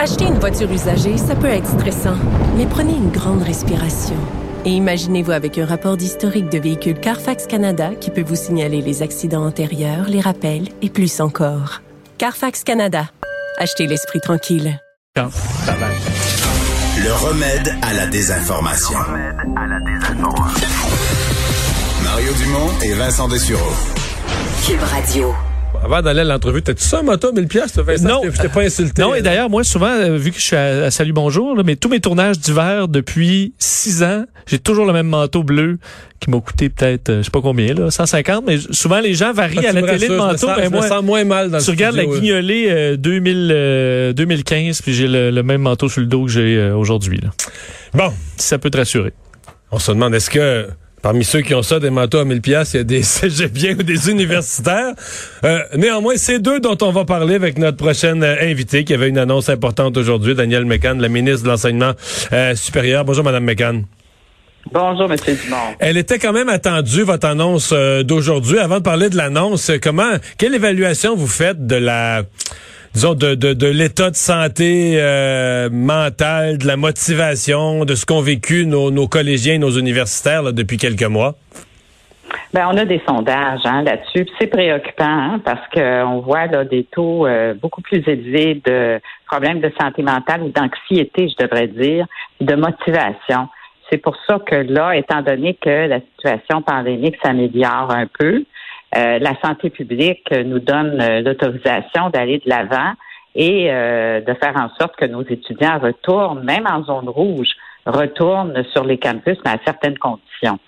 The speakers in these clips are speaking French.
Acheter une voiture usagée, ça peut être stressant, mais prenez une grande respiration. Et imaginez-vous avec un rapport d'historique de véhicule Carfax Canada qui peut vous signaler les accidents antérieurs, les rappels et plus encore. Carfax Canada. Achetez l'esprit tranquille. Le remède à la désinformation. Mario Dumont et Vincent Dessureau. Cube Radio. Avant d'aller à l'entrevue, t'as-tu ça, moto, 1000 pièces, Vincent? Non. Je t'ai pas insulté. Non, et d'ailleurs, moi, souvent, euh, vu que je suis à, à Salut Bonjour, là, mais tous mes tournages d'hiver depuis six ans, j'ai toujours le même manteau bleu qui m'a coûté peut-être, euh, je sais pas combien, là, 150, mais souvent, les gens varient Ah, à la télé de rassures, je manteau. me sens- ben, je me sens moins mal dans le tu regardes la studio, euh. guignolée euh, 2000, euh, 2015, puis j'ai le, le même manteau sur le dos que j'ai euh, aujourd'hui. Bon, Si ça peut te rassurer. on se demande, est-ce que parmi ceux qui ont ça, des manteaux à 1000 pièces, il y a des cégepiens ou des universitaires? Euh, néanmoins, c'est d'eux dont on va parler avec notre prochaine euh, invitée qui avait une annonce importante aujourd'hui, Danielle Mécan, la ministre de l'Enseignement euh, supérieur. Bonjour, Madame Mécan. Bonjour, M. Dumont. Elle était quand même attendue, votre annonce d'aujourd'hui. Avant de parler de l'annonce, comment, quelle évaluation vous faites de la, disons, de, l'état de santé euh, mentale, de la motivation, de ce qu'ont vécu nos, collégiens et nos universitaires depuis quelques mois? Ben, on a des sondages hein, là-dessus. C'est préoccupant hein, parce qu'on voit des taux euh, beaucoup plus élevés de problèmes de santé mentale ou d'anxiété, je devrais dire, de motivation. C'est pour ça que là, étant donné que la situation pandémique s'améliore un peu, euh, la santé publique nous donne euh, l'autorisation d'aller de l'avant et euh, de faire en sorte que nos étudiants retournent, même en zone rouge, retournent sur les campus, mais à certaines conditions.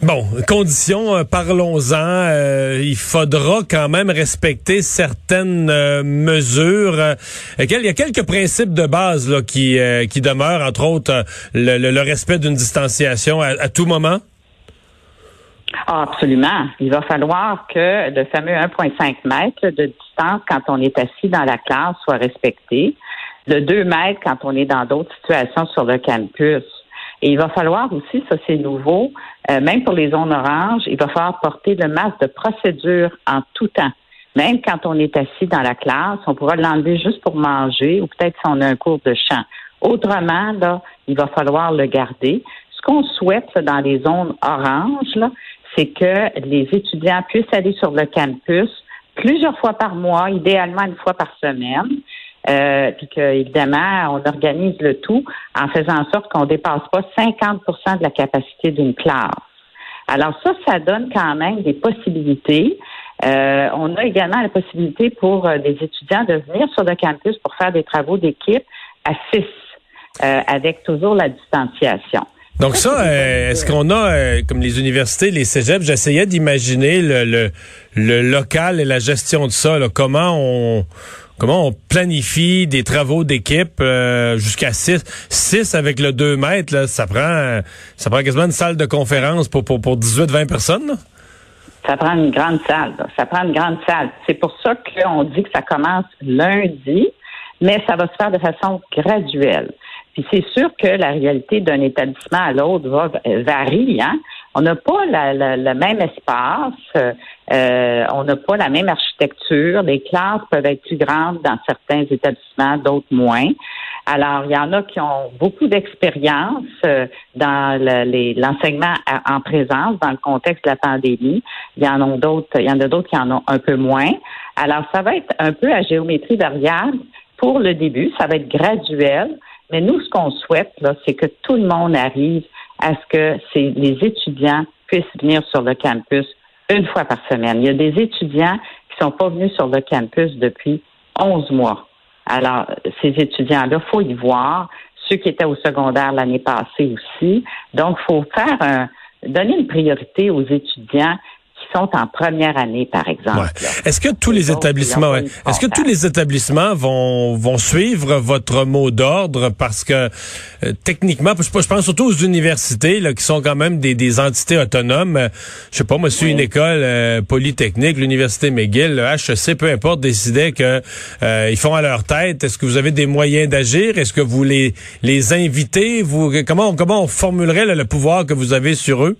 Bon, conditions, parlons-en. Il faudra quand même respecter certaines euh, mesures. Il y a quelques principes de base là, qui, qui demeurent, entre autres le, le- respect d'une distanciation à tout moment? Ah, absolument. Il va falloir que le fameux 1,5 mètres de distance quand on est assis dans la classe soit respecté. Le 2 mètres quand on est dans d'autres situations sur le campus. Et il va falloir aussi, ça c'est nouveau, euh, même pour les zones oranges, il va falloir porter le masque de procédure en tout temps. Même quand on est assis dans la classe, on pourra l'enlever juste pour manger ou peut-être si on a un cours de chant. Autrement, là, il va falloir le garder. Ce qu'on souhaite dans les zones oranges, là, c'est que les étudiants puissent aller sur le campus plusieurs fois par mois, idéalement une fois par semaine. Euh, puis que évidemment, on organise le tout en faisant en sorte qu'on dépasse pas 50% de la capacité d'une classe. Alors ça, ça donne quand même des possibilités. Euh, on a également la possibilité pour euh, des étudiants de venir sur le campus pour faire des travaux d'équipe à six, euh, avec toujours la distanciation. Donc ça, euh, est-ce qu'on a, euh, comme les universités, les cégeps, j'essayais d'imaginer le, le, le local et la gestion de ça. là. comment on comment on planifie des travaux d'équipe euh, jusqu'à 6 6 avec le 2 mètres, là, ça prend ça prend quasiment une salle de conférence pour, pour, pour 18-20 personnes. là? Ça prend une grande salle. là. Ça prend une grande salle. C'est pour ça qu'on dit que ça commence lundi, mais ça va se faire de façon graduelle. Puis c'est sûr que la réalité d'un établissement à l'autre va euh, varie. Hein? On n'a pas le même espace, euh, on n'a pas la même architecture. Les classes peuvent être plus grandes dans certains établissements, d'autres moins. Alors, il y en a qui ont beaucoup d'expérience euh, dans l'enseignement en présence, dans le contexte de la pandémie. Il y en a d'autres, il y en a d'autres qui en ont un peu moins. Alors, ça va être un peu à géométrie variable pour le début. Ça va être graduel. Mais nous, ce qu'on souhaite, là, c'est que tout le monde arrive à ce que les étudiants puissent venir sur le campus une fois par semaine. Il y a des étudiants qui sont pas venus sur le campus depuis 11 mois. Alors, ces étudiants-là, faut y voir. Ceux qui étaient au secondaire l'année passée aussi. Donc, faut faire un, donner une priorité aux étudiants qui sont en première année, par exemple. Ouais. Est-ce que tous les établissements, ouais. est-ce que tous les établissements vont vont suivre votre mot d'ordre? Parce que euh, techniquement, je, je pense surtout aux universités là, qui sont quand même des, des entités autonomes. Euh, Je sais pas, moi, si Oui. une école euh, polytechnique, l'université McGill, le HEC, peu importe, décidait que euh, ils font à leur tête. Est-ce que vous avez des moyens d'agir? Est-ce que vous les les invitez? Vous comment comment on formulerait là, le pouvoir que vous avez sur eux?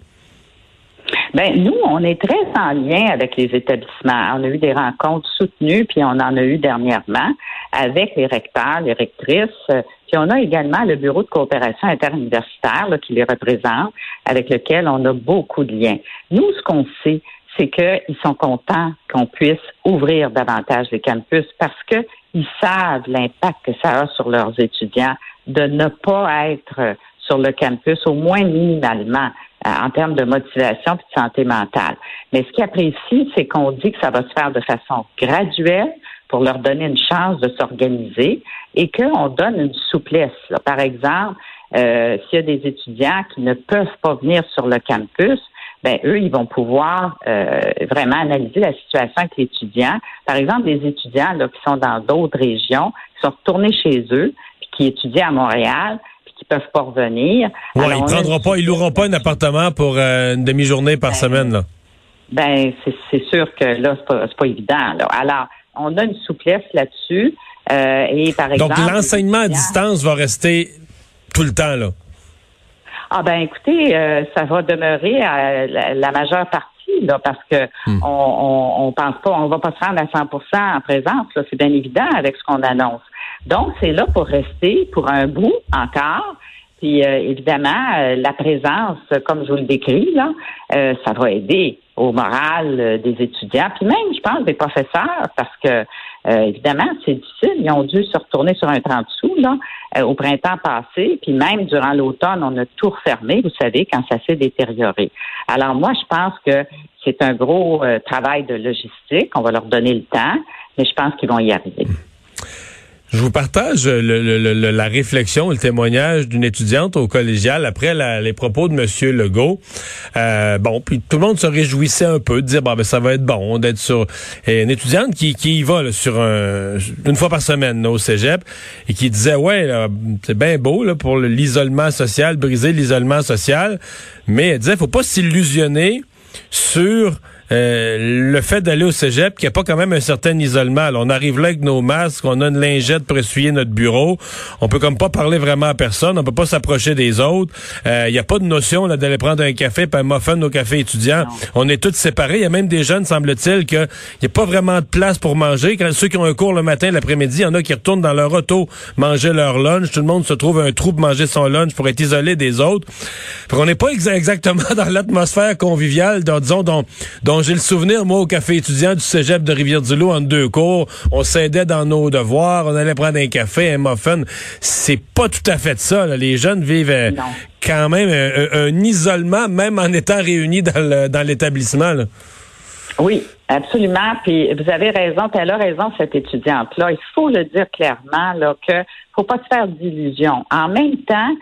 Ben nous, on est très en lien avec les établissements. On a eu des rencontres soutenues, puis on en a eu dernièrement. avec les recteurs, les rectrices. Puis on a également le bureau de coopération interuniversitaire là, qui les représente, avec lequel on a beaucoup de liens. Nous, ce qu'on sait, c'est qu'ils sont contents qu'on puisse ouvrir davantage les campus parce qu'ils savent l'impact que ça a sur leurs étudiants de ne pas être sur le campus, au moins minimalement, en termes de motivation et de santé mentale. Mais ce qu'ils apprécient, c'est qu'on dit que ça va se faire de façon graduelle pour leur donner une chance de s'organiser et qu'on donne une souplesse. Par exemple, euh, s'il y a des étudiants qui ne peuvent pas venir sur le campus, ben eux, ils vont pouvoir euh, vraiment analyser la situation avec l'étudiant. Par exemple, des étudiants là, qui sont dans d'autres régions, qui sont retournés chez eux, puis qui étudient à Montréal, qui peuvent pas revenir. Ouais, ils prendront pas, ils loueront pas un appartement pour euh, une demi-journée par Ben, semaine. Là. Ben, c'est- sûr que là, c'est pas, pas évident. Là. Alors, on a une souplesse là-dessus. euh, et par exemple. Donc l'enseignement à distance va rester tout le temps là. Ah ben écoutez, euh, ça va demeurer à la, la majeure partie là, parce que Hmm. on, on, on pense pas, on va pas se rendre à 100% en présence. C'est bien évident avec ce qu'on annonce. Donc c'est là pour rester pour un bout encore. Puis euh, évidemment, euh, la présence, comme je vous le décris là, euh, ça va aider au moral euh, des étudiants, puis même, je pense, des professeurs, parce que euh, évidemment, c'est difficile. Ils ont dû se retourner sur un 30 sous là, euh, au printemps passé, puis même durant l'automne, on a tout refermé, vous savez, quand ça s'est détérioré. Alors moi, je pense que c'est un gros travail de logistique. On va leur donner le temps, mais je pense qu'ils vont y arriver. Je vous partage le- le- le- la réflexion, le témoignage d'une étudiante au collégial après la- les propos de Monsieur Legault. Euh, bon, puis tout le monde se réjouissait un peu de dire bon ben ça va être bon d'être sur et une étudiante qui, qui y va là, sur un, une fois par semaine là, au cégep et qui disait ouais c'est bien beau là, pour l'isolement social, briser l'isolement social, mais elle disait faut pas s'illusionner sur le fait d'aller au cégep, qu'il n'y a pas quand même un certain isolement. Là, on arrive là avec nos masques, on a une lingette pour essuyer notre bureau. On peut comme pas parler vraiment à personne, on peut pas s'approcher des autres. Euh, Il n'y a pas de notion là, d'aller prendre un café puis un muffin au café étudiant. On est tous séparés. Il y a même des jeunes, semble-t-il, qu'il n'y a pas vraiment de place pour manger. Quand ceux qui ont un cours le matin, l'après-midi, il y en a qui retournent dans leur auto manger leur lunch. Tout le monde se trouve un trou pour manger son lunch pour être isolé des autres. Qu'on n'est pas exa- exactement dans l'atmosphère conviviale, dont, disons, dont, dont j'ai le souvenir, moi, au café étudiant du cégep de Rivière-du-Loup, en deux cours. On s'aidait dans nos devoirs, on allait prendre un café, un muffin. C'est pas tout à fait ça. là. Les jeunes vivent euh, quand même un, isolement, même en étant réunis dans l'établissement. Oui, absolument. Puis vous avez raison, elle a raison, cette étudiante-là. Il faut le dire clairement là, que faut pas se faire d'illusions. En même temps,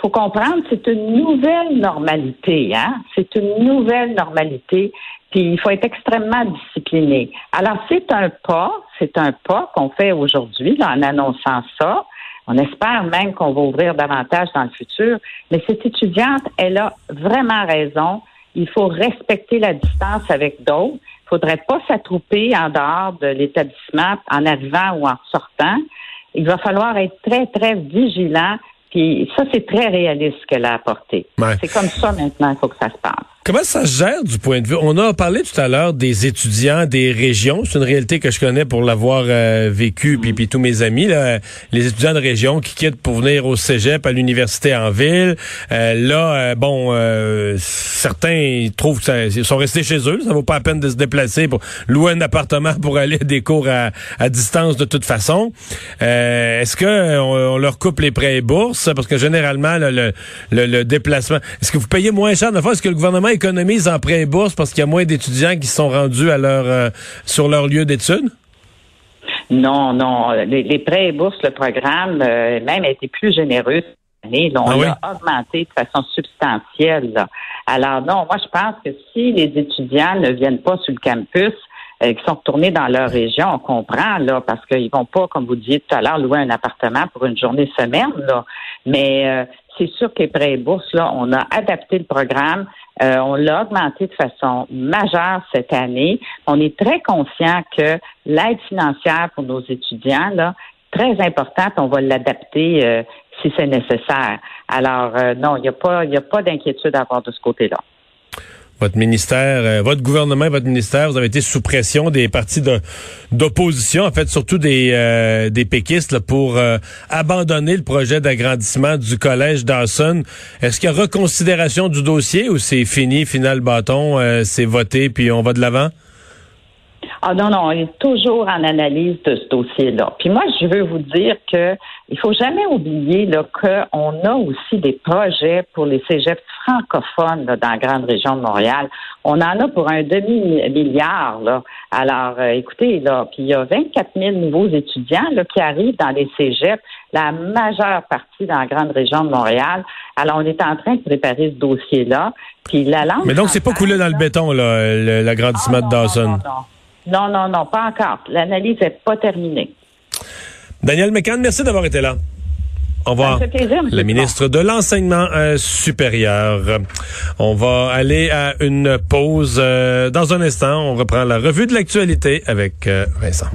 faut comprendre, c'est une nouvelle normalité, hein? C'est une nouvelle normalité. Puis il faut être extrêmement discipliné. Alors c'est un pas, c'est un pas qu'on fait aujourd'hui là, en annonçant ça. On espère même qu'on va ouvrir davantage dans le futur. Mais cette étudiante, elle a vraiment raison. Il faut respecter la distance avec d'autres. Il faudrait pas s'attrouper en dehors de l'établissement en arrivant ou en sortant. Il va falloir être très, très vigilant. Puis ça, c'est très réaliste ce qu'elle a apporté. Ouais. C'est comme ça maintenant qu'il faut que ça se passe. Comment ça se gère du point de vue? On a parlé tout à l'heure des étudiants des régions. C'est une réalité que je connais pour l'avoir euh, vécu, puis, puis tous mes amis, là, les étudiants de région qui quittent pour venir au cégep, à l'université en ville. Euh, là, euh, bon, euh, certains ils trouvent que ça, ils sont restés chez eux. Ça vaut pas la peine de se déplacer pour louer un appartement pour aller à des cours à, à distance de toute façon. Euh, Est-ce que on, on leur coupe les prêts et bourses? Parce que généralement, là, le, le, le déplacement... Est-ce que vous payez moins cher? De fois, est-ce que le gouvernement économise en prêts et bourses parce qu'il y a moins d'étudiants qui sont rendus à leur euh, sur leur lieu d'études? Non, non. Les, les prêts et bourses, le programme, euh, même a été plus généreux cette année. Là, on Ah oui? l'a augmenté de façon substantielle. là. Alors non, moi je pense que si les étudiants ne viennent pas sur le campus, euh, qui sont retournés dans leur région, on comprend là, parce qu'ils vont pas, comme vous disiez tout à l'heure, louer un appartement pour une journée semaine. Là. Mais euh, c'est sûr que les prêts et bourses, là, on a adapté le programme. Euh, on l'a augmenté de façon majeure cette année. On est très conscient que l'aide financière pour nos étudiants, là, très importante, on va l'adapter euh, si c'est nécessaire. Alors, euh, non, il n'y a pas, a pas d'inquiétude à avoir de ce côté-là. Votre ministère, euh, votre gouvernement votre ministère, vous avez été sous pression des partis d'opposition, en fait, surtout des, euh, des péquistes, pour euh, abandonner le projet d'agrandissement du collège Dawson. Est-ce qu'il y a reconsidération du dossier ou c'est fini, final bâton, c'est voté, puis on va de l'avant? Ah non, non, on est toujours en analyse de ce dossier-là. Puis moi, je veux vous dire que il faut jamais oublier qu'on a aussi des projets pour les cégeps francophones dans la grande région de Montréal. On en a pour un demi-milliard. Là. Alors, euh, écoutez, là, puis il y a 24 000 nouveaux étudiants là, qui arrivent dans les cégeps, la majeure partie dans la grande région de Montréal. Alors, on est en train de préparer ce dossier-là. Puis la langue Mais donc, c'est pas coulé dans le béton, là, l'agrandissement ah, de Dawson. Non, non, non, pas encore. L'analyse n'est pas terminée. Daniel Mécan, merci d'avoir été là. Au revoir. Le ministre de l'enseignement euh, supérieur. On va aller à une pause. Euh, dans un instant, on reprend la revue de l'actualité avec euh, Vincent.